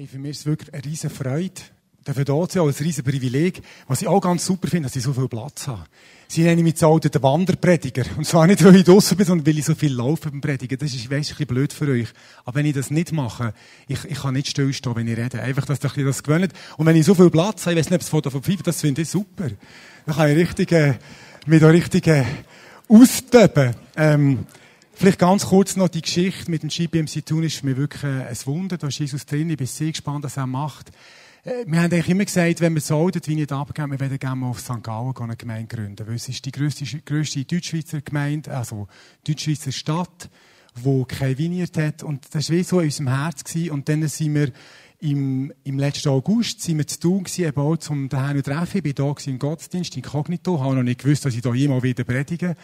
Hey, für mich ist es wirklich eine riesige Freude, dafür da zu sein, ein riesiges Privileg. Was ich auch ganz super finde, dass ich so viel Platz habe. Sie nennen mich zu den Wanderprediger. Und zwar nicht, weil ich draussen bin, sondern weil ich so viel laufe beim Predigen. Das ist, weiss, ein bisschen blöd für euch. Aber wenn ich das nicht mache, ich, ich kann nicht stillstehen, wenn ich rede. Einfach, dass ihr das gewöhnt. Und wenn ich so viel Platz habe, ich weiss nicht, ob es Foto von Pfeife, das finde ich super. Dann kann ich richtig, äh, mich da richtig, äh, austoben. Ähm, Vielleicht ganz kurz noch die Geschichte mit dem GBMC Tun ist für mich wirklich ein Wunder. Da ist Jesus drin. Ich bin sehr gespannt, was er macht. Äh, wir haben eigentlich immer gesagt, wenn wir so alt wie nicht abgeben, wir werden gerne mal auf St. Gallen eine Gemeinde gründen. Weil es ist die grösste, grösste Deutschschweizer Gemeinde, also Deutschschweizer Stadt, die kein Vineyard hat. Und das war wie so in unserem Herz. Gewesen. Und dann sind wir im, im letzten August sind wir zu tun gewesen, eben auch zum daheim treffen. Ich war da im Gottesdienst, inkognito, habe noch nicht gewusst, dass ich da jemals wieder predige.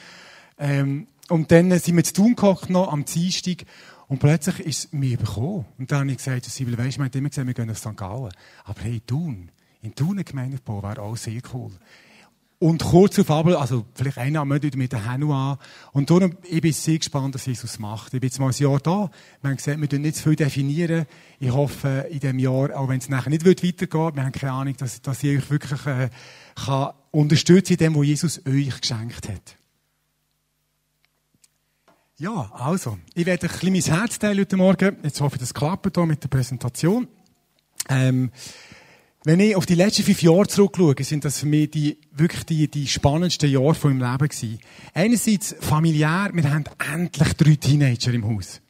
Ähm, und dann sind wir zu tun gehockt noch am Dienstag und plötzlich ist es mir bekommen. Und dann habe ich gesagt, Sibyl, weisst, man hat immer gesagt, wir gehen nach St. Gallen. Aber hey, Thun, in Thun eine Gemeinde bauen, wäre auch sehr cool. Und kurz auf aber, also vielleicht einer Monat mit der Henu an. Und darum, ich bin sehr gespannt, was Jesus macht. Ich bin jetzt mal ein Jahr da. Wir haben gesagt, wir dürfen nicht zu viel definieren. Ich hoffe, in diesem Jahr, auch wenn es nachher nicht weitergeht, wir haben keine Ahnung, dass, dass ich euch wirklich äh, kann unterstützen in dem, was Jesus euch geschenkt hat. Ja, also, ich werde ein bisschen mein Herz teilen heute Morgen. Jetzt hoffe ich, das klappt hier mit der Präsentation. Ähm, wenn ich auf die letzten fünf Jahre zurückschaue, sind das für mich die, wirklich die, die spannendsten Jahre von meinem Leben gewesen. Einerseits familiär, wir haben endlich drei Teenager im Haus.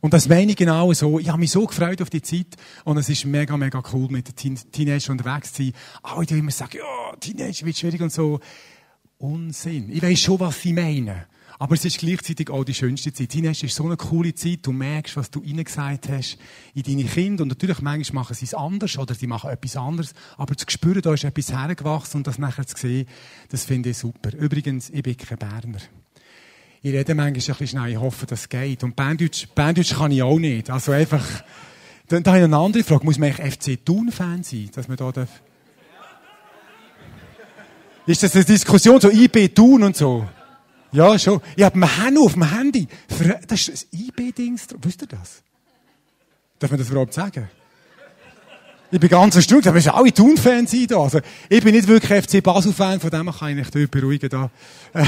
Und das meine ich genau so. Ich habe mich so gefreut auf die Zeit. Und es ist mega, mega cool, mit den Teenagern unterwegs zu sein. Alle, die immer sagen, ja, Teenager wird schwierig und so. Unsinn. Ich weiß schon, was sie meinen. Aber es ist gleichzeitig auch die schönste Zeit. Teenager ist so eine coole Zeit. Du merkst, was du gesagt hast in deine Kinder. Und natürlich, manchmal machen sie es anders oder sie machen etwas anderes. Aber zu spüren, da ist etwas hergewachsen und das nachher zu sehen, das finde ich super. Übrigens, ich bin kein Berner. Ich rede manchmal ein bisschen schnell, ich hoffe, das geht. Und Berndeutsch, Berndeutsch kann ich auch nicht. Also einfach, da, da habe ich eine andere Frage. Muss man eigentlich FC Thun-Fan sein, dass man da darf? Ist das eine Diskussion, so IB Thun und so? Ja, schon. Ich habe einen Handy auf dem Handy. Das ist ein IB-Dings. Wisst ihr das? Darf man das überhaupt sagen? Ich bin ganz erstaunt, es sind alle Thun-Fans da. Also, ich bin nicht wirklich FC Basel-Fan, von dem kann ich mich beruhigen da. Äh,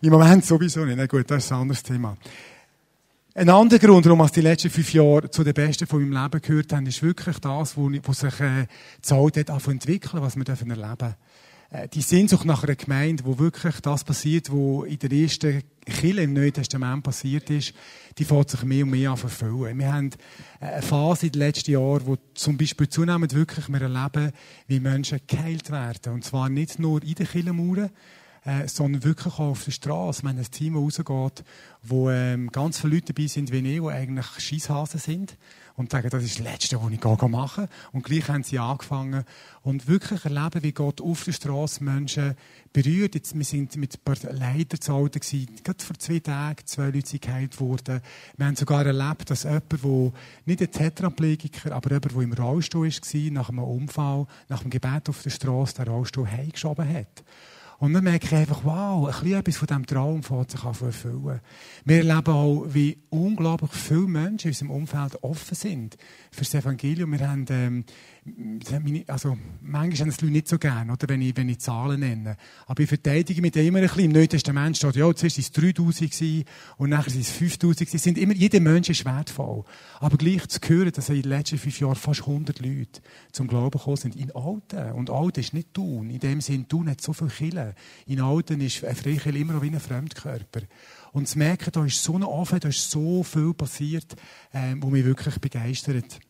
Im Moment sowieso nicht. Na gut, das ist ein anderes Thema. Ein anderer Grund, warum ich die letzten fünf Jahre zu den Besten von meinem Leben gehört habe, ist wirklich das, was sich äh, gezahlt hat, zu entwickeln, was wir erleben dürfen. Äh, die Sehnsucht nach einer Gemeinde, wo wirklich das passiert, was in der ersten Kirche im Neuen Testament passiert ist, die fängt sich mehr und mehr an verfüllen. Wir haben eine Phase in den letzten Jahren, wo zum Beispiel zunehmend wirklich wir erleben, wie Menschen geheilt werden. Und zwar nicht nur in den Kirchenmauern, äh, sondern wirklich auch auf der Straße. Haben ein Team, rausgeht, wo ähm, ganz viele Leute dabei sind wie ich, die eigentlich Scheisshasen sind und sagen, das ist das Letzte, was ich machen Und gleich haben sie angefangen und wirklich erleben, wie Gott auf der Straße Menschen berührt. Jetzt, wir sind mit ein paar Leitern zu Hause gewesen. Gerade vor zwei Tagen zwei Leute sind geheilt worden. Wir haben sogar erlebt, dass jemand, der nicht ein Tetraplegiker, aber jemand, der im Rollstuhl war, nach einem Unfall, nach dem Gebet auf der Straße, den Rollstuhl heimgeschoben hat. Und dann merke ich einfach, wow, ein bisschen etwas von diesem Traum fängt sich an zu erfüllen. Wir erleben auch, wie unglaublich viele Menschen in unserem Umfeld offen sind für das Evangelium. Wir haben, ähm, also, manchmal haben es die Leute nicht so gerne, oder, wenn ich, wenn ich Zahlen nenne. Aber ich verteidige mit immer ein bisschen. Im Neuen Testament steht, ja, zuerst waren es 3000 gewesen, und nachher sind es 5000 gewesen. Sind immer, jeder Mensch ist wertvoll. Aber gleich zu hören, dass in den letzten fünf Jahren fast 100 Leute zum Glauben gekommen sind, in Alten. Und Alten ist nicht tun. In dem Sinn, tun hat so viel Killen. In Alten ist ein Freikirche immer noch wie ein Fremdkörper. Und zu merken, da ist so eine Offen, da ist so viel passiert, ähm, wo mich wirklich begeistert.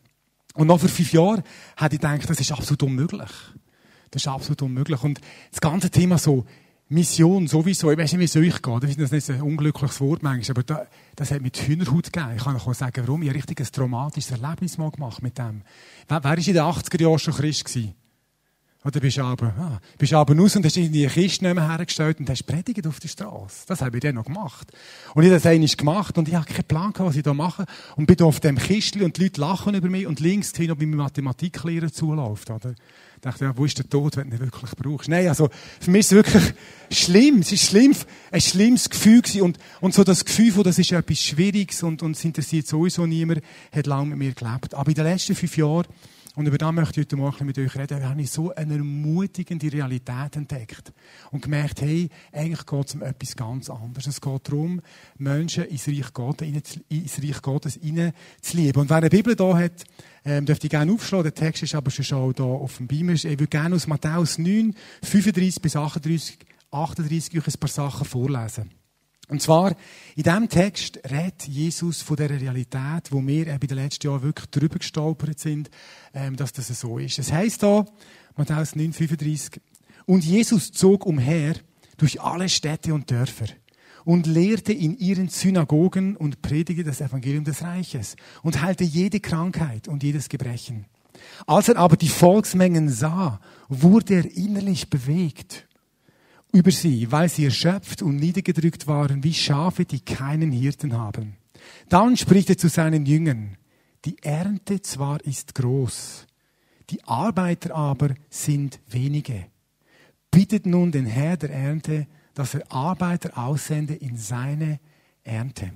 Und noch vor fünf Jahren hätte ich gedacht, das ist absolut unmöglich. Das ist absolut unmöglich. Und das ganze Thema so, Mission sowieso, ich weiß nicht, wie es euch geht, das nicht ein unglückliches Wort manchmal, aber da, das hat mit Hühnerhaut gegeben. Ich kann euch auch sagen, warum. Ich habe ein richtiges traumatisches Erlebnis mal gemacht mit dem. Wer, ist in den 80er Jahren schon Christ gewesen? Oder bist du aber, ah, bist aber raus und hast irgendwie eine Kiste nicht hergestellt und hast predigt auf der Straße. Das habe ich dann noch gemacht. Und ich habe das einmal gemacht und ich habe keinen Plan gehabt, was ich da mache. Und bin da auf dem Kistchen und die Leute lachen über mich und links hin, ob ich mein Mathematiklehrer zuläuft, oder? Ich dachte, ja, wo ist der Tod, wenn du ihn wirklich brauchst? Nein, also, für mich ist es wirklich schlimm. Es ist schlimm, ein schlimmes Gefühl gewesen. Und, und so das Gefühl von, das ist etwas Schwieriges und, und es interessiert sowieso niemand, hat lange mit mir gelebt. Aber in den letzten fünf Jahren und über das möchte ich heute Morgen mit euch reden. Da habe ich so eine ermutigende Realität entdeckt. Und gemerkt, hey, eigentlich geht es um etwas ganz anderes. Es geht darum, Menschen ins Reich Gottes, ins Reich Gottes zu lieben. Und wer eine Bibel da hat, ähm, dürfte ich gerne aufschlagen. Der Text ist aber schon da auf dem Beamer. Ich würde gerne aus Matthäus 9, 35 bis 38, 38 euch ein paar Sachen vorlesen. Und zwar, in diesem Text redet Jesus von der Realität, wo wir in den letzten Jahren wirklich drüber gestolpert sind, ähm, dass das so ist. Es heißt da, Matthäus 9,35, und Jesus zog umher durch alle Städte und Dörfer und lehrte in ihren Synagogen und predigte das Evangelium des Reiches und heilte jede Krankheit und jedes Gebrechen. Als er aber die Volksmengen sah, wurde er innerlich bewegt über sie, weil sie erschöpft und niedergedrückt waren wie Schafe, die keinen Hirten haben. Dann spricht er zu seinen Jüngern, die Ernte zwar ist groß, die Arbeiter aber sind wenige. Bittet nun den Herr der Ernte, dass er Arbeiter aussende in seine Ernte.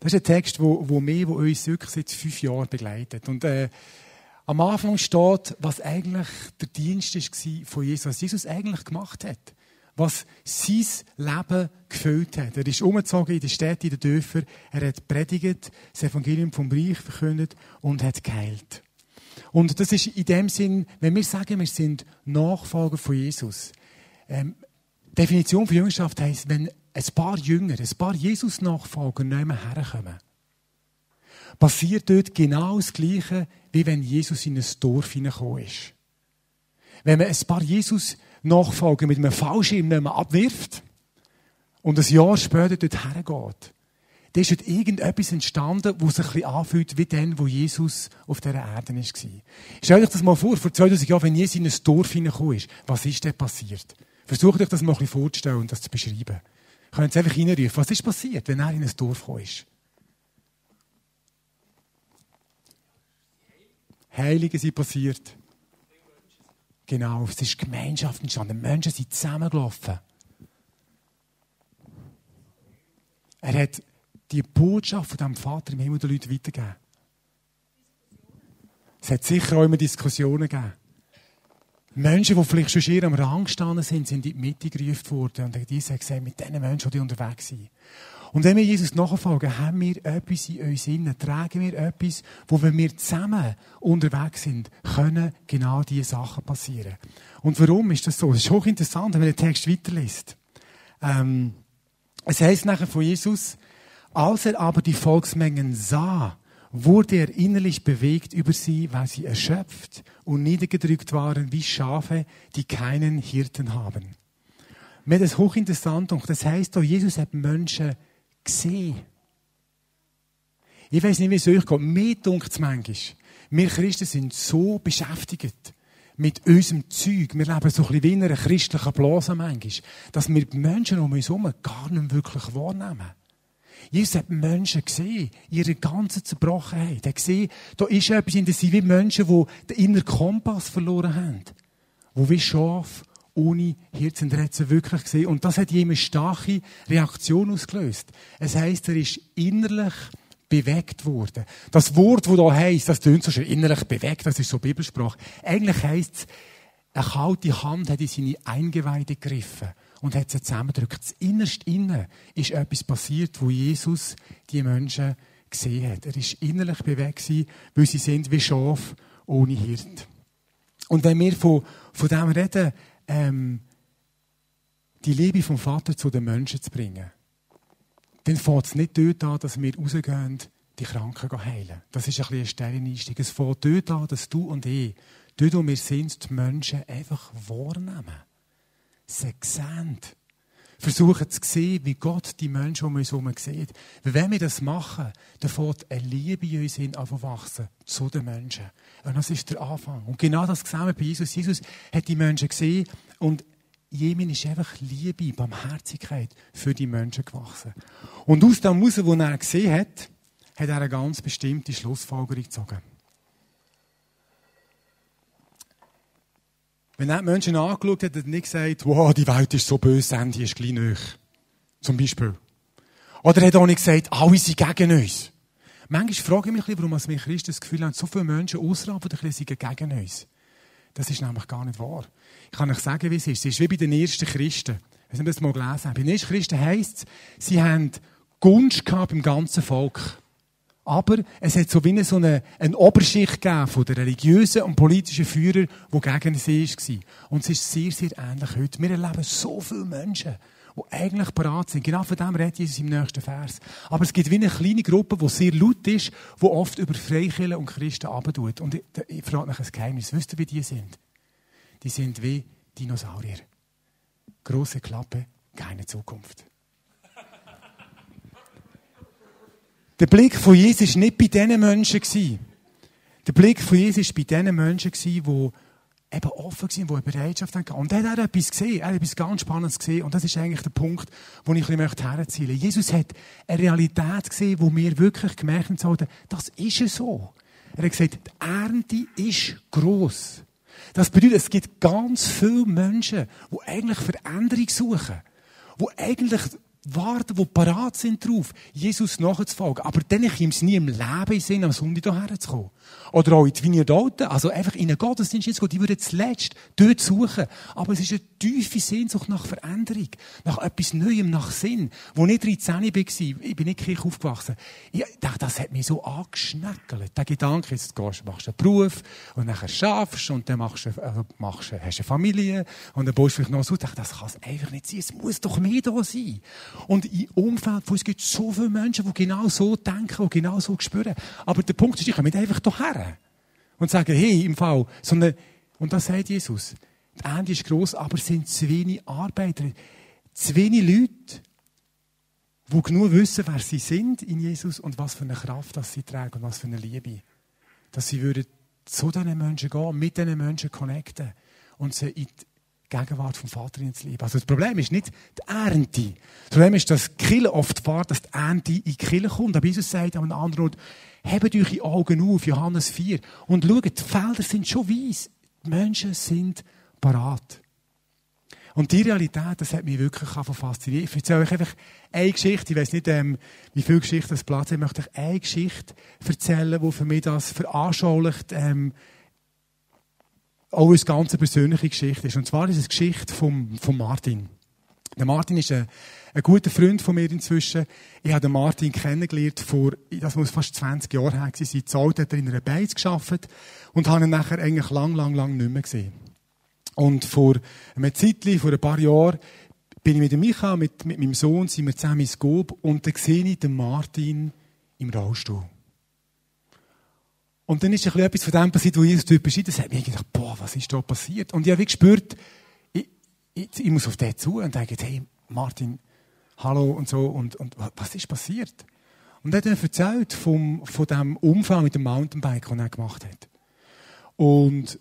Das ist ein Text, wo, wo mir, wo uns wirklich seit fünf Jahren begleitet. Und äh, am Anfang steht, was eigentlich der Dienst war von Jesus, was Jesus eigentlich gemacht hat. Was sein Leben gefüllt hat. Er ist umgezogen in die Städte, in den Dörfern. Er hat predigt, das Evangelium vom Reich verkündet und hat geheilt. Und das ist in dem Sinn, wenn wir sagen, wir sind Nachfolger von Jesus. Ähm, Definition von Jüngerschaft heisst, wenn ein paar Jünger, ein paar Jesus-Nachfolger nicht mehr herkommen, passiert dort genau das Gleiche, wie wenn Jesus in ein Dorf hineingekommen ist. Wenn man ein paar Jesus-Nachfolger mit einem Fallschirm abwirft und ein Jahr später dort hergeht, dann ist dort irgendetwas entstanden, was sich ein bisschen anfühlt wie dann, wo Jesus auf dieser Erde war. Stellt euch das mal vor, vor 2000 Jahren, wenn Jesus in ein Dorf hineingekommen ist, was ist denn passiert? Versucht euch das mal ein bisschen vorzustellen und das zu beschreiben. Könnt ihr einfach reinrufen, was ist passiert, wenn er in ein Dorf gekommen ist? Heilige sind passiert. Genau, es ist Gemeinschaft entstanden. Menschen sind zusammengelaufen. Er hat die Botschaft von dem Vater im Himmel den Leuten weitergegeben. Es hat sicher auch immer Diskussionen gegeben. Menschen, die vielleicht schon hier am Rang gestanden sind, sind in die Mitte gerufen worden. Und diese haben gesagt, mit diesen Menschen, die unterwegs sind. Und wenn wir Jesus nachfolgen, haben wir etwas in uns innen, tragen wir etwas, wo wenn wir zusammen unterwegs sind, können genau diese Sachen passieren. Und warum ist das so? Es ist hochinteressant, wenn man den Text weiterliest. Ähm, es heißt nachher von Jesus, als er aber die Volksmengen sah, wurde er innerlich bewegt über sie, weil sie erschöpft und niedergedrückt waren wie Schafe, die keinen Hirten haben. Mir das hochinteressant und das heißt, Jesus hat Menschen gesehen. Ich weiß nicht, wie es euch geht. Mir dunkt es manchmal. Wir Christen sind so beschäftigt mit unserem Zeug. Wir leben so ein bisschen wie in einer christlichen Blase manchmal, dass wir die Menschen um uns herum gar nicht wirklich wahrnehmen. Jesus hat Menschen gesehen, ihre ganze Zerbrochenheit. Er hat gesehen, da ist etwas in der Sie wie Menschen, die den inneren Kompass verloren haben. Die wie Schafe ohne sie wirklich gesehen. Und das hat jemand starke Reaktion ausgelöst. Es heisst, er ist innerlich bewegt worden. Das Wort, das da heisst, das tönt so schön, innerlich bewegt, das ist so Bibelsprache. Eigentlich heisst es, eine kalte Hand hat in seine Eingeweide gegriffen und hat sie zusammengedrückt. Das innerst innen ist etwas passiert, wo Jesus die Menschen gesehen hat. Er ist innerlich bewegt weil sie sind wie Schaf ohne Hirt. Und wenn wir von, von dem reden, ähm, die Liebe vom Vater zu den Menschen zu bringen, dann fängt es nicht dort an, dass wir rausgehen, die Kranken heilen. Das ist ein bisschen ein Stelleneinstieg. Es fängt dort an, dass du und ich, dort wo wir sind, die Menschen einfach wahrnehmen. Sie sehen. Versuchen zu sehen, wie Gott die Menschen um uns herum sieht. Wenn wir das machen, dann fängt eine Liebe in uns hin wachsen zu den Menschen. Und das ist der Anfang. Und genau das sehen wir bei Jesus. Jesus hat die Menschen gesehen und Jemin ist einfach Liebe, Barmherzigkeit für die Menschen gewachsen. Und aus dem heraus, was er gesehen hat, hat er eine ganz bestimmte Schlussfolgerung gezogen. Wenn er die Menschen angeschaut hat, hat er nicht gesagt, wow, die Welt ist so böse, Ende ist gleich nahe. Zum Beispiel. Oder er hat auch nicht gesagt, alle sind gegen uns. Manchmal frage ich mich, warum wir Christen das Gefühl haben, so viele Menschen außerhalb der Kirche sind gegen uns. Das ist nämlich gar nicht wahr. Ich kann euch sagen, wie es ist. Es ist wie bei den ersten Christen. Ob ihr das mal gelesen habt. Bei den ersten Christen heisst es, sie haben Gunst gehabt beim ganzen Volk. Aber es hat so wie eine, so eine, eine Oberschicht gegeben von den religiösen und politischen Führern, die gegen sie war. Und es ist sehr, sehr ähnlich heute. Wir erleben so viele Menschen, die eigentlich bereit sind. Genau von dem redet Jesus im nächsten Vers. Aber es gibt wie eine kleine Gruppe, die sehr laut ist, die oft über Freikirchen und Christen abtut. Und ich, ich frage nach ein Geheimnis. Wisst ihr, wie die sind? Die sind wie Dinosaurier. Große Klappe, keine Zukunft. Der Blick von Jesus war nicht bei diesen Menschen. Der Blick von Jesus war bei diesen Menschen, die eben offen waren, die eine Bereitschaft hatten. Und er hat etwas gesehen, er hat etwas ganz Spannendes gesehen. Und das ist eigentlich der Punkt, wo ich ein bisschen herziehen möchte. Jesus hat eine Realität gesehen, wo wir wirklich gemerkt haben, das ist es so. Er hat gesagt, die Ernte ist gross. Das bedeutet, es gibt ganz viele Menschen, die eigentlich Veränderung suchen. Die eigentlich warten, die parat sind darauf, Jesus nachzufolgen. Aber dann kommt es nie im Leben in am Sonntag hierher zu kommen. Oder auch in die Vineyard also einfach in einen Gottesdienst zu gehen, die würden zuletzt dort suchen. Aber es ist eine tiefe Sehnsucht nach Veränderung, nach etwas Neuem, nach Sinn. Wo ich 13 war, ich bin nicht Kirche aufgewachsen, ich dachte, das hat mich so angeschnäckelt. Der Gedanke, jetzt gehst, machst einen Beruf und dann schaffst und dann machst du, äh, machst, hast du eine Familie und dann baust du vielleicht noch so. Ich dachte, das kann es einfach nicht sein, es muss doch mehr da sein. Und im Umfeld von uns gibt es so viele Menschen, die genau so denken, die genau so spüren. Aber der Punkt ist, ich komme nicht einfach hierher und sagen, hey, im Fall, sondern, und das sagt Jesus, die Ernte ist gross, aber es sind zu wenig Arbeiter, zu wenig Leute, die genug wissen, wer sie sind in Jesus und was für eine Kraft das sie tragen und was für eine Liebe. Dass sie würden zu diesen Menschen gehen, mit diesen Menschen connecten und sie in die Gegenwart vom Vater ins Leben. Also das Problem ist nicht die Ernte. Das Problem ist, dass Kirche oft fährt, dass die Ernte in die Kirche kommt. Aber Jesus sagt an einem anderen Ort, hebt euch die Augen auf, Johannes 4, und schaut, die Felder sind schon weiss. Die Menschen sind parat. Und die Realität, das hat mich wirklich fasziniert. Ich erzähle euch einfach eine Geschichte. Ich weiß nicht, ähm, wie viele Geschichten das Platz hat. Ich möchte euch eine Geschichte erzählen, die für mich das veranschaulicht, ähm, auch eine ganz persönliche Geschichte ist. Und zwar ist es die Geschichte von, von Martin. Der Martin ist ein, ein guter Freund von mir inzwischen. Ich habe den Martin kennengelernt vor, das muss fast 20 Jahre her sein. Zeit hat er in einer Beiz gearbeitet und habe ihn nachher eigentlich lang, lang, lang nicht mehr gesehen. Und vor einem Zeitchen, vor ein paar Jahren, bin ich mit Micha, mit, mit meinem Sohn, sind wir zusammen ins Gob und dann sehe ich den Martin im Rollstuhl. Und dann ist etwas von dem passiert, wo Jesus dort beschreibt. Das hat mich gedacht, boah, was ist da passiert? Und ich habe gespürt, ich, ich, ich, muss auf den zu und denke, hey, Martin, hallo und so. Und, und was ist passiert? Und er hat dann erzählt vom, von dem Unfall mit dem Mountainbike, den er gemacht hat. Und,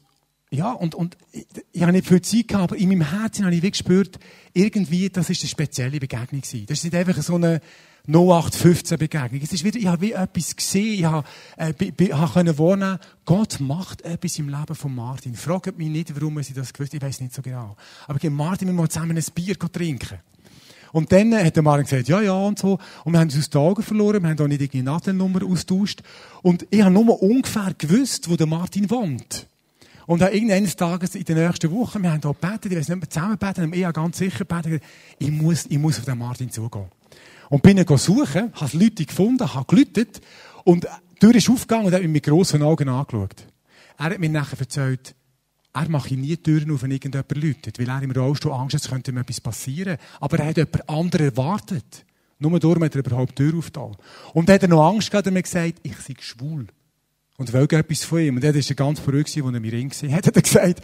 ja, und, und ich, ich habe nicht viel Zeit gehabt, aber in meinem Herzen habe ich wie gespürt, irgendwie, das ist eine spezielle Begegnung gewesen. Das ist nicht einfach so eine, 0815 Begegnung. Es ist wieder, ich habe wie etwas gesehen, ich habe, äh, be, habe können wahrnehmen, Gott macht etwas im Leben von Martin. Fragt mich nicht, warum sie das gewusst Ich weiß nicht so genau. Aber ich Martin, wir mal zusammen ein Bier trinken. Und dann hat der Martin gesagt, ja, ja, und so. Und wir haben uns aus den Augen verloren, wir haben auch nicht die Nadelnummer austauscht. Und ich habe nur ungefähr gewusst, wo der Martin wohnt. Und dann irgendeines Tages in den nächsten Wochen, wir haben hier gebetet, ich weiß nicht, wir zusammen beten, haben eher ganz sicher gebetet, ich muss, ich muss auf den Martin zugehen. Und bin dann suchen, habe Leute gefunden, habe gelütet und die Tür ist aufgegangen und hat mich mit grossen Augen angeschaut. Er hat mir nachher erzählt, er mache nie Türen auf, wenn irgendjemand läutet, weil er im Rollstuhl Angst hat, es könnte ihm etwas passieren. Aber er hat jemand anderen erwartet. Nur darum hat er überhaupt die Tür aufgetan. Und dann hat er noch Angst gehabt und mir gesagt, ich sei schwul. Und will etwas von ihm. Und er war ganz verrückt, als er mich gesehen hat, hat er gesagt.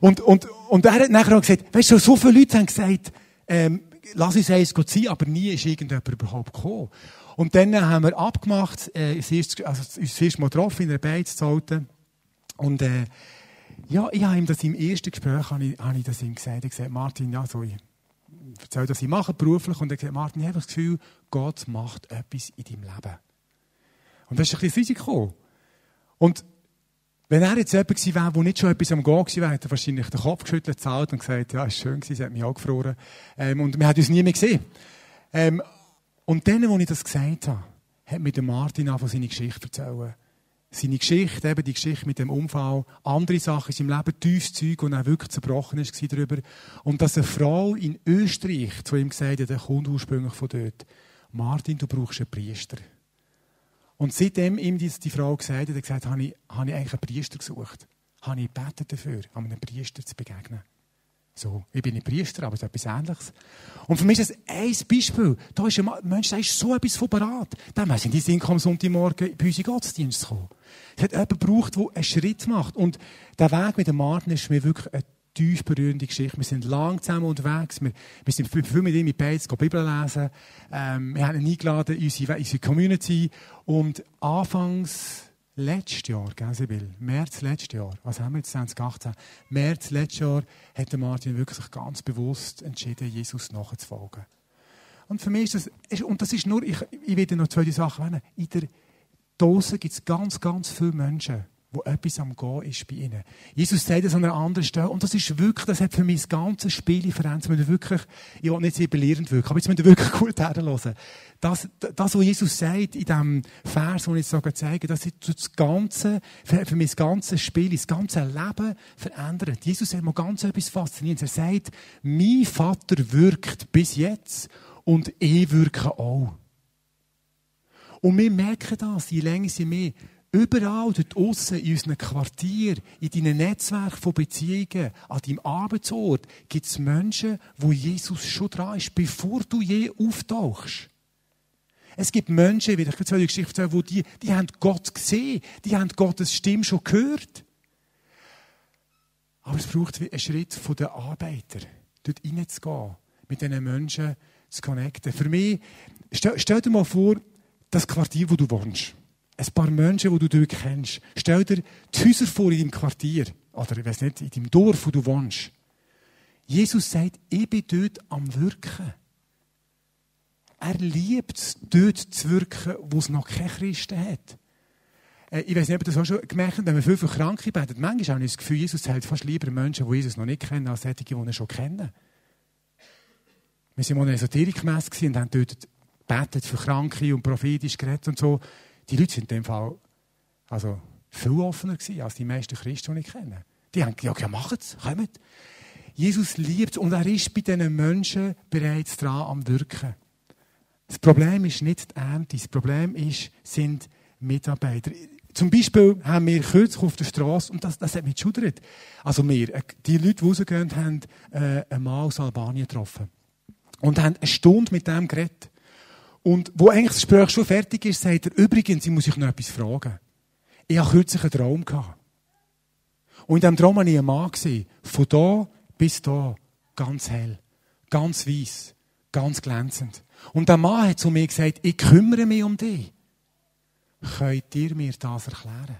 Und, und, und er hat nachher auch gesagt, weißt du, so viele Leute haben gesagt, ähm, lass uns eins sein, aber nie ist irgendjemand überhaupt gekommen. Und dann haben wir abgemacht, äh, das erste, also uns das erste Mal getroffen in der Beiz. Und, äh, ja, ich habe ihm das im ersten Gespräch, habe ich, habe ich das ihm gesagt. Ich gesagt, Martin, ja, so, ich erzähle, was ich mache beruflich. Und er gesagt, Martin, ich habe das Gefühl, Gott macht etwas in deinem Leben. Und das ist ein bisschen Risiko. Und wenn er jetzt jemand gewesen wäre, der nicht schon etwas am Gehen gewesen wäre, hätte er wahrscheinlich den Kopf geschüttelt, zahlt und gesagt, ja, ist schön gewesen, sie hat mich angefroren. Ähm, und wir haben uns nie mehr gesehen. Ähm, und dann, als ich das gesagt habe, hat mir der Martin angefangen, seine Geschichte erzählen. Seine Geschichte, eben die Geschichte mit dem Unfall, andere Sachen in seinem Leben, tiefes Zeug, und er wirklich zerbrochen ist darüber. Und dass eine Frau in Österreich zu ihm gesagt hat, der kommt ursprünglich von dort, Martin, du brauchst einen Priester. Und seitdem ihm die, die Frau gesagt hat, hat gesagt, habe ich, habe ich eigentlich einen Priester gesucht. Habe ich gebetet dafür, um einem Priester zu begegnen. So, ich bin nicht Priester, aber es ist etwas Ähnliches. Und für mich ist das ein Beispiel. Da ist ein Mensch, der ist so etwas von parat. Dann müssen die Sinn am Sonntagmorgen bei uns in Gottesdienst kommen. Es hat jemanden gebraucht, der einen Schritt macht. Und der Weg mit dem Martin ist mir wirklich eine tief berührende Geschichte. Wir sind lang zusammen unterwegs. Wir, wir sind viel mit ihm in Beiz, Bibel lesen. Ähm, wir haben ihn eingeladen in unsere, unsere Community. Und anfangs letztes Jahr, gell, Sibyl? März letztes Jahr, was haben wir jetzt, 2018? März letztes Jahr hat Martin wirklich ganz bewusst entschieden, Jesus nachzufolgen. Und für mich ist das, und das ist nur, ich, ich werde noch zwei Sachen nennen. In der Dose gibt es ganz, ganz viele Menschen, wo etwas am Gehen ist bei ihnen. Jesus sagt es an einer anderen Stelle, und das ist wirklich, das hat für mich das ganze Spiel verändert. Wir wirklich, ich will nicht belehrend wirken, aber jetzt müssen wir wirklich gut herhören. Das, das, was Jesus sagt in diesem Vers, den ich jetzt zeige, das ist das ganze, für mich das ganze Spiel, das ganze Leben verändert. Jesus hat mal ganz etwas Faszinierendes. Er sagt, mein Vater wirkt bis jetzt und ich wirke auch. Und wir merken das, je länger sie mehr Überall dort aussen, in unseren Quartier, in deinem Netzwerk von Beziehungen, an deinem Arbeitsort, gibt es Menschen, wo Jesus schon dran ist, bevor du je auftauchst. Es gibt Menschen, wie ich jetzt die Geschichte erzähle, wo die, die haben Gott gesehen, die haben Gottes Stimme schon gehört. Aber es braucht einen Schritt von den Arbeitern, dort reinzugehen, mit diesen Menschen zu connecten. Für mich, stell, stell dir mal vor, das Quartier, wo du wohnst ein paar Menschen, die du dort kennst. Stell dir die Häuser vor in deinem Quartier. Oder, ich weiß nicht, in deinem Dorf, wo du wohnst. Jesus sagt, ich bin dort am Wirken. Er liebt es, dort zu wirken, wo es noch keine Christen hat. Äh, ich weiß nicht, ob ihr das auch schon gemerkt habt, wenn wir viel für Kranke beten, manchmal habe ich das Gefühl, Jesus hält fast lieber Menschen, die Jesus noch nicht kennen, als solche, die ihn schon kennen. Wir waren mal in einer Esoterikmesse und haben dort betet für Kranke und prophetisch geredet und so. Die Leute sind in dem Fall also viel offener gewesen, als die meisten Christen, die ich kenne. Die haben gesagt, ja, macht's, kommt. Jesus liebt und er ist bei diesen Menschen bereits dran am Wirken. Das Problem ist nicht die Ernte, das Problem ist, sind Mitarbeiter. Zum Beispiel haben wir kürzlich auf der Straße, und das, das hat mich geschudert, also wir, äh, die Leute, die rausgehen, haben äh, Mann aus Albanien getroffen. Und haben eine Stunde mit dem geredet. Und wo eigentlich das Gespräch schon fertig ist, sagt er, übrigens, ich muss euch noch etwas fragen. Ich hatte kürzlich einen Traum. Und in diesem Traum habe ich einen Mann gesehen. Von da bis da. Ganz hell. Ganz weiß. Ganz glänzend. Und der Mann hat zu mir gesagt, ich kümmere mich um dich. Könnt ihr mir das erklären?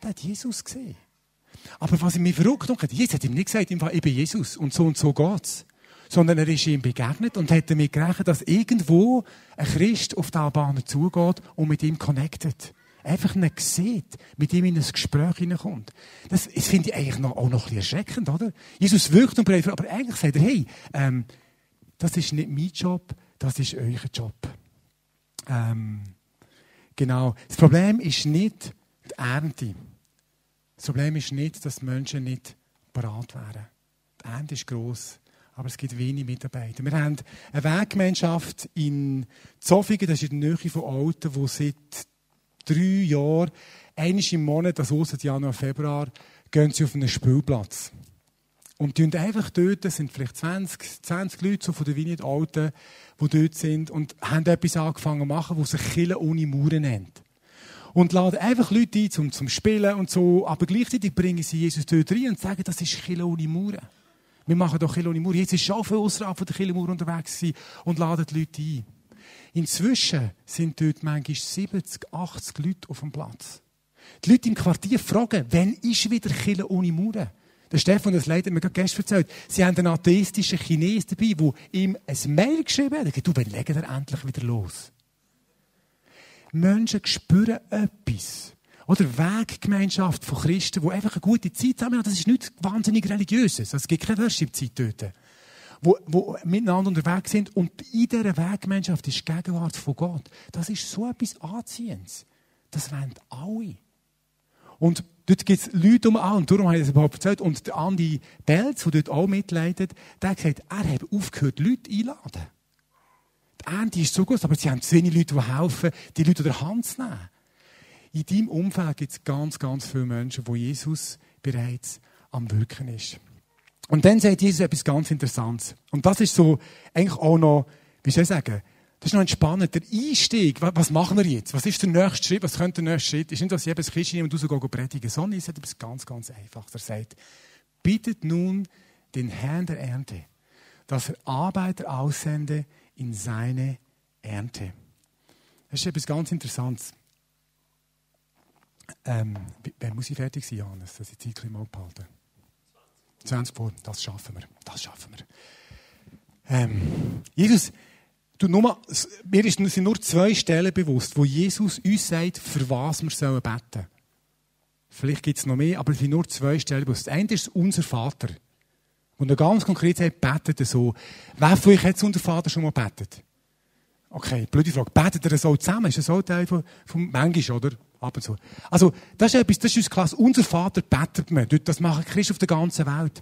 Das hat Jesus gesehen. Aber was ich mir verrückt hat, Jesus hat ihm nicht gesagt, ich bin Jesus und so und so geht's sondern er ist ihm begegnet und hat damit gerechnet, dass irgendwo ein Christ auf die Albaner zugeht und mit ihm connectet. Einfach nicht sieht, mit ihm in ein Gespräch hineinkommt. Das, das finde ich eigentlich noch, auch noch ein bisschen erschreckend, oder? Jesus wirkt und bereit, aber eigentlich sagt er, hey, ähm, das ist nicht mein Job, das ist euer Job. Ähm, genau. Das Problem ist nicht die Ernte. Das Problem ist nicht, dass Menschen nicht parat wären. Die Ernte ist gross aber es gibt wenig Mitarbeiter. Wir haben eine Weggemeinschaft in Zofingen, das ist in der Nähe von Alten, wo seit drei Jahren, eines im Monat, also aus Januar, Februar, gehen sie auf einen Spielplatz. Und die einfach dort, das sind vielleicht 20, 20 Leute so von der Vignette Alten, die dort sind und haben etwas angefangen zu machen, was sich Kille ohne Mauern nennt. Und laden einfach Leute ein zum, zum Spielen und so, aber gleichzeitig bringen sie Jesus dort rein und sagen, das ist Kille ohne Mauern. Wir machen doch ohne Mauer. Jetzt ist schon viel außerhalb von der Kirchenmauer unterwegs und laden die Leute ein. Inzwischen sind dort manchmal 70, 80 Leute auf dem Platz. Die Leute im Quartier fragen, wann ist wieder Kirche ohne Mauern? Der Stefan, das leider mir gestern erzählt, sie haben einen atheistischen Chines dabei, der ihm ein Mail geschrieben hat. Du, wann legen wir endlich wieder los? Menschen spüren etwas. Oder Weggemeinschaft von Christen, die einfach eine gute Zeit haben. Das ist nicht wahnsinnig religiöses. Es gibt keine Worship-Zeit dort. Wo, wo miteinander unterwegs sind. Und in dieser Weggemeinschaft ist die Gegenwart von Gott. Das ist so etwas Anziehendes. Das wollen alle. Und dort gibt es Leute um an, und darum habe ich das überhaupt erzählt. Und der Andi Belz, der dort auch mitleidet, der hat gesagt, er hat aufgehört, Leute einladen. Die Ernte ist so gut, aber sie haben zu wenig Leute, die helfen, die Leute der Hand zu nehmen. In deinem Umfeld gibt es ganz, ganz viele Menschen, wo Jesus bereits am Wirken ist. Und dann sagt Jesus etwas ganz Interessantes. Und das ist so eigentlich auch noch, wie soll ich sagen, das ist noch entspannend. Der Einstieg, was machen wir jetzt? Was ist der nächste Schritt? Was könnte der nächste Schritt? Ist nicht, dass ich eben das Christchen und rausgehe predigen, sondern es ist etwas ganz, ganz Einfaches. Er sagt, bittet nun den Herrn der Ernte, dass er Arbeiter aussende in seine Ernte. Das ist etwas ganz Interessantes. Ähm, wer muss ich fertig sein, Johannes, dass ich die Zeit mal behalten 20 vor, das schaffen wir. Das schaffen wir. Ähm, Jesus, du, nur mir sind nur zwei Stellen bewusst, wo Jesus uns sagt, für was wir sollen beten. Vielleicht gibt es noch mehr, aber es sind nur zwei Stellen bewusst. Das eine ist unser Vater. Und er ganz konkret sagt, betet er so. Wer von euch hat unser Vater schon mal betet? Okay, blöde Frage. Betet er so zusammen? Ist das so Teil von, von manchmal, oder? Ab und zu. Also, das ist etwas, das ist uns klasse. Unser Vater betet man. Das machen Christen auf der ganzen Welt.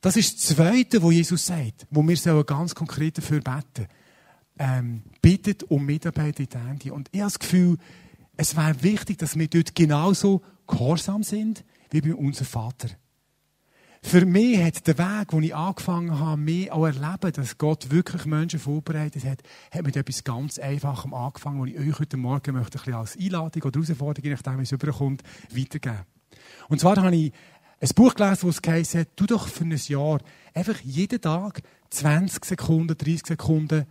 Das ist das Zweite, was Jesus sagt, wo wir ganz konkret dafür beten. Ähm, bittet um Mitarbeiter in Ende. Und ich habe das Gefühl, es wäre wichtig, dass wir dort genauso gehorsam sind, wie bei unserem Vater. Für mich hat der Weg, wo ich angefangen habe, mehr auch erleben, dass Gott wirklich Menschen vorbereitet hat, hat mit etwas ganz Einfachem angefangen, wo ich euch heute Morgen möchte ein bisschen als Einladung oder Herausforderung, je nachdem, wie es überkommt, weitergeben. Und zwar habe ich ein Buch gelesen, das geheißen hat, tu doch für ein Jahr einfach jeden Tag 20 Sekunden, 30 Sekunden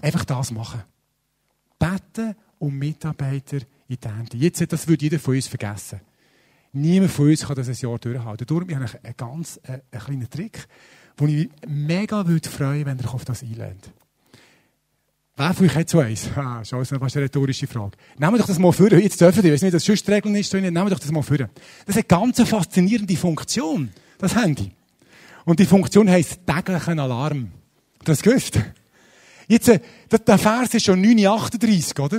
einfach das machen. Beten um Mitarbeiter in die Ernte. Jetzt, das würde jeder von uns vergessen. Niemand von uns kann das ein Jahr durchhalten. Darum habe ich einen ganz äh, einen kleinen Trick, wo ich mich mega würde freuen wenn ihr auf das einlehnt. Wer von euch hat so eins? Ah, das ist eine rhetorische Frage. Wir doch das mal vor. Jetzt dürfen wir, ich weiß nicht, dass das sonst Regeln ist, wir doch das mal vor. Das ist eine ganz faszinierende Funktion, das Handy. Und die Funktion heisst täglichen Alarm. Das gewusst? Jetzt, äh, der Vers ist schon 938, oder?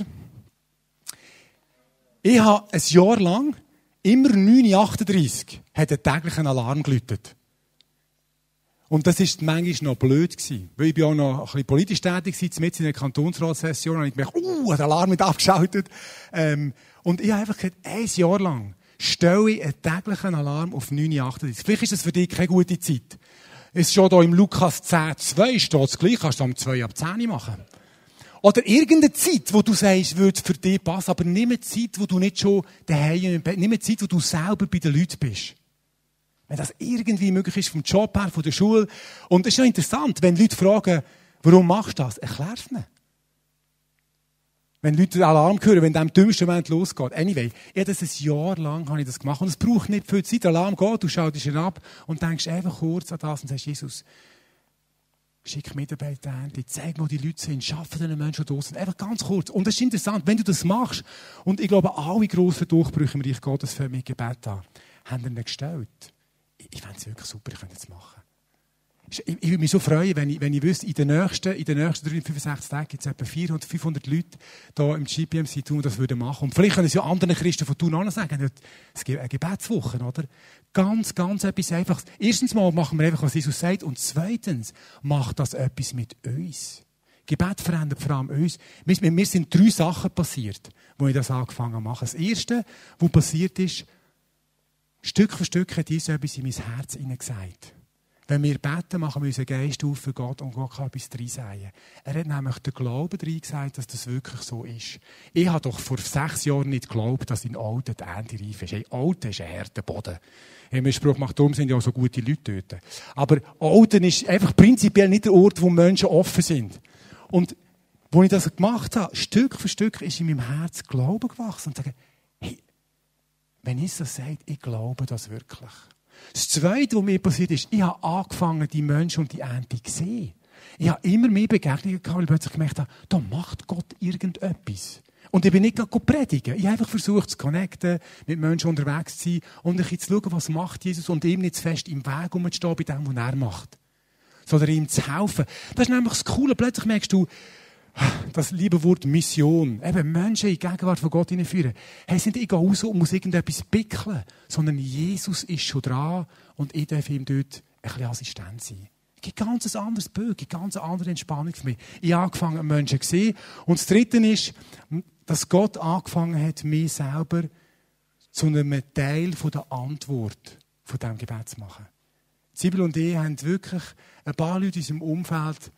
Ich habe ein Jahr lang immer 9.38 hat er täglich einen Alarm geläutet. Und das war manchmal noch blöd. Gewesen. Weil ich bin auch noch ein bisschen politisch tätig war, mit in der Kantonsratssession, und ich gemerkt, uh, der Alarm wird abgeschaltet. Ähm, und ich habe einfach gesagt, ein Jahr lang stelle ich einen täglichen Alarm auf 9.38. Vielleicht ist das für dich keine gute Zeit. Es ist schon hier im Lukas 10, 2 steht es gleich, kannst du am 2 ab 10 machen. Oder irgendeine Zeit, wo du sagst, würde für dich passen, aber nimm eine Zeit, wo du nicht schon daheim im Bett, nimm eine Zeit, wo du selber bei den Leuten bist. Wenn das irgendwie möglich ist, vom Job her, von der Schule. Und es ist ja interessant, wenn Leute fragen, warum machst du das? Erklär's ihnen. Wenn Leute den Alarm hören, wenn der im dümmsten Moment losgeht. Anyway, ich das ein Jahr lang habe ich das gemacht. Und es braucht nicht viel Zeit. Der Alarm geht, du schaust ihn ab und denkst einfach kurz an das und sagst, Jesus, Schick Mitarbeiter an, die zeigen, wo die Leute sind, schaffen den Menschen draußen. Einfach ganz kurz. Und das ist interessant, wenn du das machst. Und ich glaube, alle grossen Durchbrüche im Reich Gottes für mich Gebet an, haben ihn gestellt. Ich, ich fände es wirklich super, ich könnte es machen. Ich, würde mich so freuen, wenn ich, wenn ich wüsste, in den nächsten, in den nächsten 365 Tagen gibt es etwa 400, 500 Leute hier im GPMC tun, das würden machen. Und vielleicht können es ja anderen Christen von tun auch sagen, es gibt eine Gebetswoche, oder? Ganz, ganz etwas Einfaches. Erstens mal machen wir einfach, was Jesus sagt. Und zweitens macht das etwas mit uns. Gebet verändert vor allem uns. Mir, mir sind drei Sachen passiert, wo ich das angefangen habe. Das erste, was passiert ist, Stück für Stück hat Jesus etwas in mein Herz gesagt. Wenn wir beten, machen wir unseren Geist auf für Gott und Gott kann etwas reinsagen. Er hat nämlich den Glauben gesagt, dass das wirklich so ist. Ich habe doch vor sechs Jahren nicht geglaubt, dass in Alten die Ernte reif ist. Hey, Alten ist ein harter Boden. Im Spruch macht darum sind ja auch so gute Leute dort. Aber Alten ist einfach prinzipiell nicht der Ort, wo Menschen offen sind. Und wo ich das gemacht habe, Stück für Stück ist in meinem Herz Glauben gewachsen und sage, hey, wenn Jesus sagt, ich glaube das wirklich. Das Zweite, was mir passiert ist, ich habe angefangen, die Menschen und die Ernte zu sehen. Ich habe immer mehr Begegnungen gehabt, weil ich plötzlich gemerkt habe, da macht Gott irgendetwas. Und ich bin nicht gerade predigen. Ich habe einfach versucht zu connecten, mit Menschen unterwegs zu sein und ein zu schauen, was macht Jesus und ihm nicht zu fest im Weg umzustehen bei dem, was er macht. Sondern ihm zu helfen. Das ist nämlich das Coole. Plötzlich merkst du, das liebe Wort Mission, eben Menschen in die Gegenwart von Gott hineinführen. Hey, sind ich raus und muss irgendetwas pickeln, sondern Jesus ist schon dran und ich darf ihm dort ein bisschen Assistent sein. Es gibt ganz ein anderes Bild, eine ganz andere Entspannung für mich. Ich habe angefangen, Menschen zu sehen. Und das Dritte ist, dass Gott angefangen hat, mich selber zu einem Teil der Antwort von diesem Gebet zu machen. Sibyl und ich haben wirklich ein paar Leute in unserem Umfeld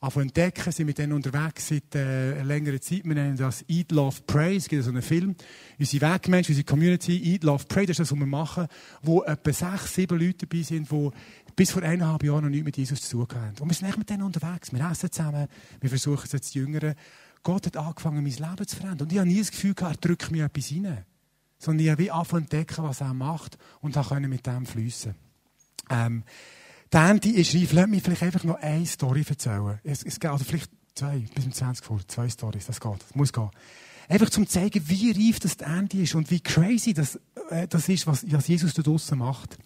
auf entdecken, sind mit denen unterwegs seit äh, längerer Zeit. Wir nennen das Eat, Love, Pray. Es gibt so einen Film. Unsere Wegmenschen, unsere Community, Eat, Love, Pray, das ist das, was wir machen, wo etwa sechs, sieben Leute dabei sind, die bis vor eineinhalb Jahren noch nichts mit Jesus zu tun haben. Und wir sind mit denen unterwegs. Wir essen zusammen, wir versuchen es zu jüngern. Gott hat angefangen, mein Leben zu verändern. Und ich habe nie das Gefühl gehabt, er drückt mir etwas rein. Sondern ich habe wie angefangen entdecken, was er macht und dann mit dem fließen. Ähm, die Ernte ist reif. Lass mich vielleicht einfach noch eine Story erzählen. Es, es geht, oder vielleicht zwei, bis zum 20 vor, zwei Stories, das geht, das muss gehen. Einfach zum zeigen, wie reif das Ernte ist und wie crazy das, äh, das ist, was, was Jesus da draussen macht.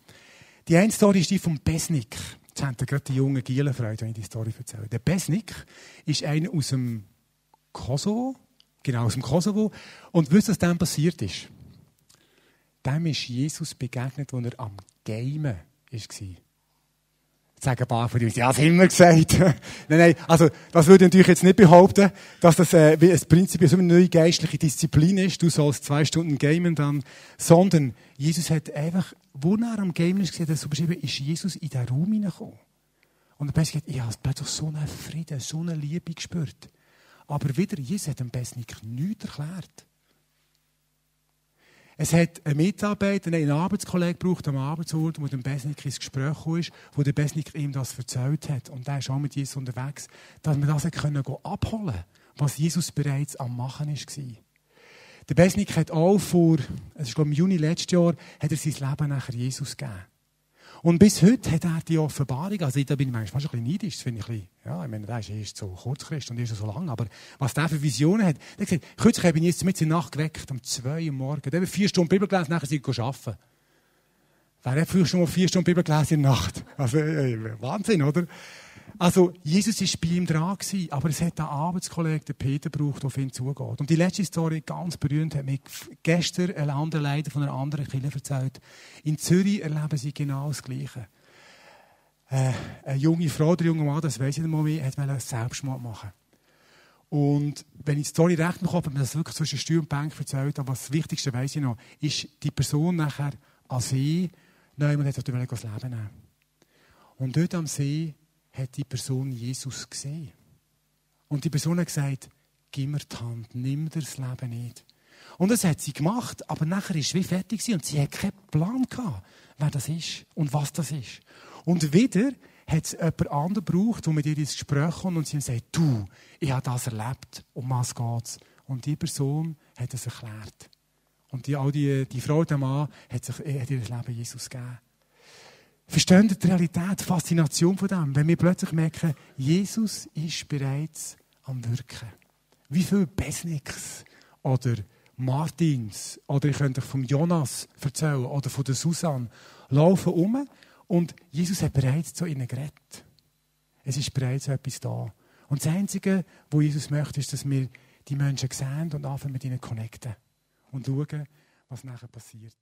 Die eine Story ist die vom Besnik. Jetzt haben gerade die jungen Gielen Freude, wenn ich die Story erzähle. Der Besnik ist einer aus dem Kosovo, genau aus dem Kosovo. Und wisst ihr, was dem passiert ist? Dem ist Jesus begegnet, als er am Gamen war sagen ein paar von uns, ja, das haben wir gesagt. nein, nein, also, das würde ich natürlich jetzt nicht behaupten, dass das, äh, wie ein Prinzip so eine neue geistliche Disziplin ist. Du sollst zwei Stunden gamen dann, sondern Jesus hat einfach, wo er am Gamen ist, hat so beschrieben, ist Jesus in den Raum hineingekommen. Und er hat gesagt, ich habe plötzlich so einen Frieden, so eine Liebe gespürt. Aber wieder, Jesus hat dem Besten nichts erklärt. Es hat einen Mitarbeiter, einen Arbeitskollegen gebraucht am Arbeitsort, der Besnik ins Gespräch kam, wo der Besnik ihm das erzählt hat. Und er ist auch mit Jesus unterwegs, dass wir das können abholen können, was Jesus bereits am Machen war. Der Besnik hat auch vor, es ist glaube ich im Juni letztes Jahr, hat er sein Leben nachher Jesus gegeben. Und bis heute hat er die Offenbarung, also da bin ich manchmal fast ein bisschen neidisch, das finde ich ein bisschen, ja, ich meine, der ist erst so kurzfristig und erst so lang, aber was der für Visionen hat, der hat gesagt, kürzlich habe ich jetzt mit in der Nacht geweckt, um zwei Uhr morgens, der hat vier Stunden Bibel gelesen, nachher sind wir arbeiten. Wer hat früher schon mal vier Stunden Bibel gelesen in der Nacht? Also, äh, Wahnsinn, oder? Also, Jesus war bei ihm dran, gewesen, aber es hat einen Arbeitskollegen, den Peter, gebraucht, der auf ihn zugeht. Und die letzte Story, ganz berühmt, hat mir gestern ein anderer Leiter von einer anderen Kirche erzählt. In Zürich erleben sie genau das Gleiche. Äh, eine junge Frau, der junge Mann, das weiss ich nicht mal mehr, hat einen Selbstmord machen. Und wenn ich die Story recht noch habe, mir das wirklich zwischen Steuer und Bank erzählt, aber das Wichtigste weiss ich noch, ist die Person nachher am See, nein, man hat das Leben nehmen. Und dort am See hat die Person Jesus gesehen. Und die Person hat gesagt, gib mir die Hand, nimm dir das Leben nicht. Und das hat sie gemacht, aber nachher ist sie wie fertig und sie hat keinen Plan gehabt, wer das ist und was das ist. Und wieder hat es jemand anderen gebraucht, der mit ihr ins Gespräch kommt und sie sagt, du, ich habe das erlebt, um was geht's? Und die Person hat es erklärt. Und die, auch die, die Frau, der Mann, hat, sich, hat ihr Leben Jesus gegeben. Verstehen die Realität, die Faszination von dem, wenn wir plötzlich merken, Jesus ist bereits am Wirken. Wie viele Besniks oder Martins oder ich könnte euch vom Jonas erzählen oder von der Susanne laufen um und Jesus hat bereits zu ihnen geredet. Es ist bereits etwas da. Und das Einzige, was Jesus möchte, ist, dass wir die Menschen sehen und anfangen mit ihnen connecten und schauen, was nachher passiert.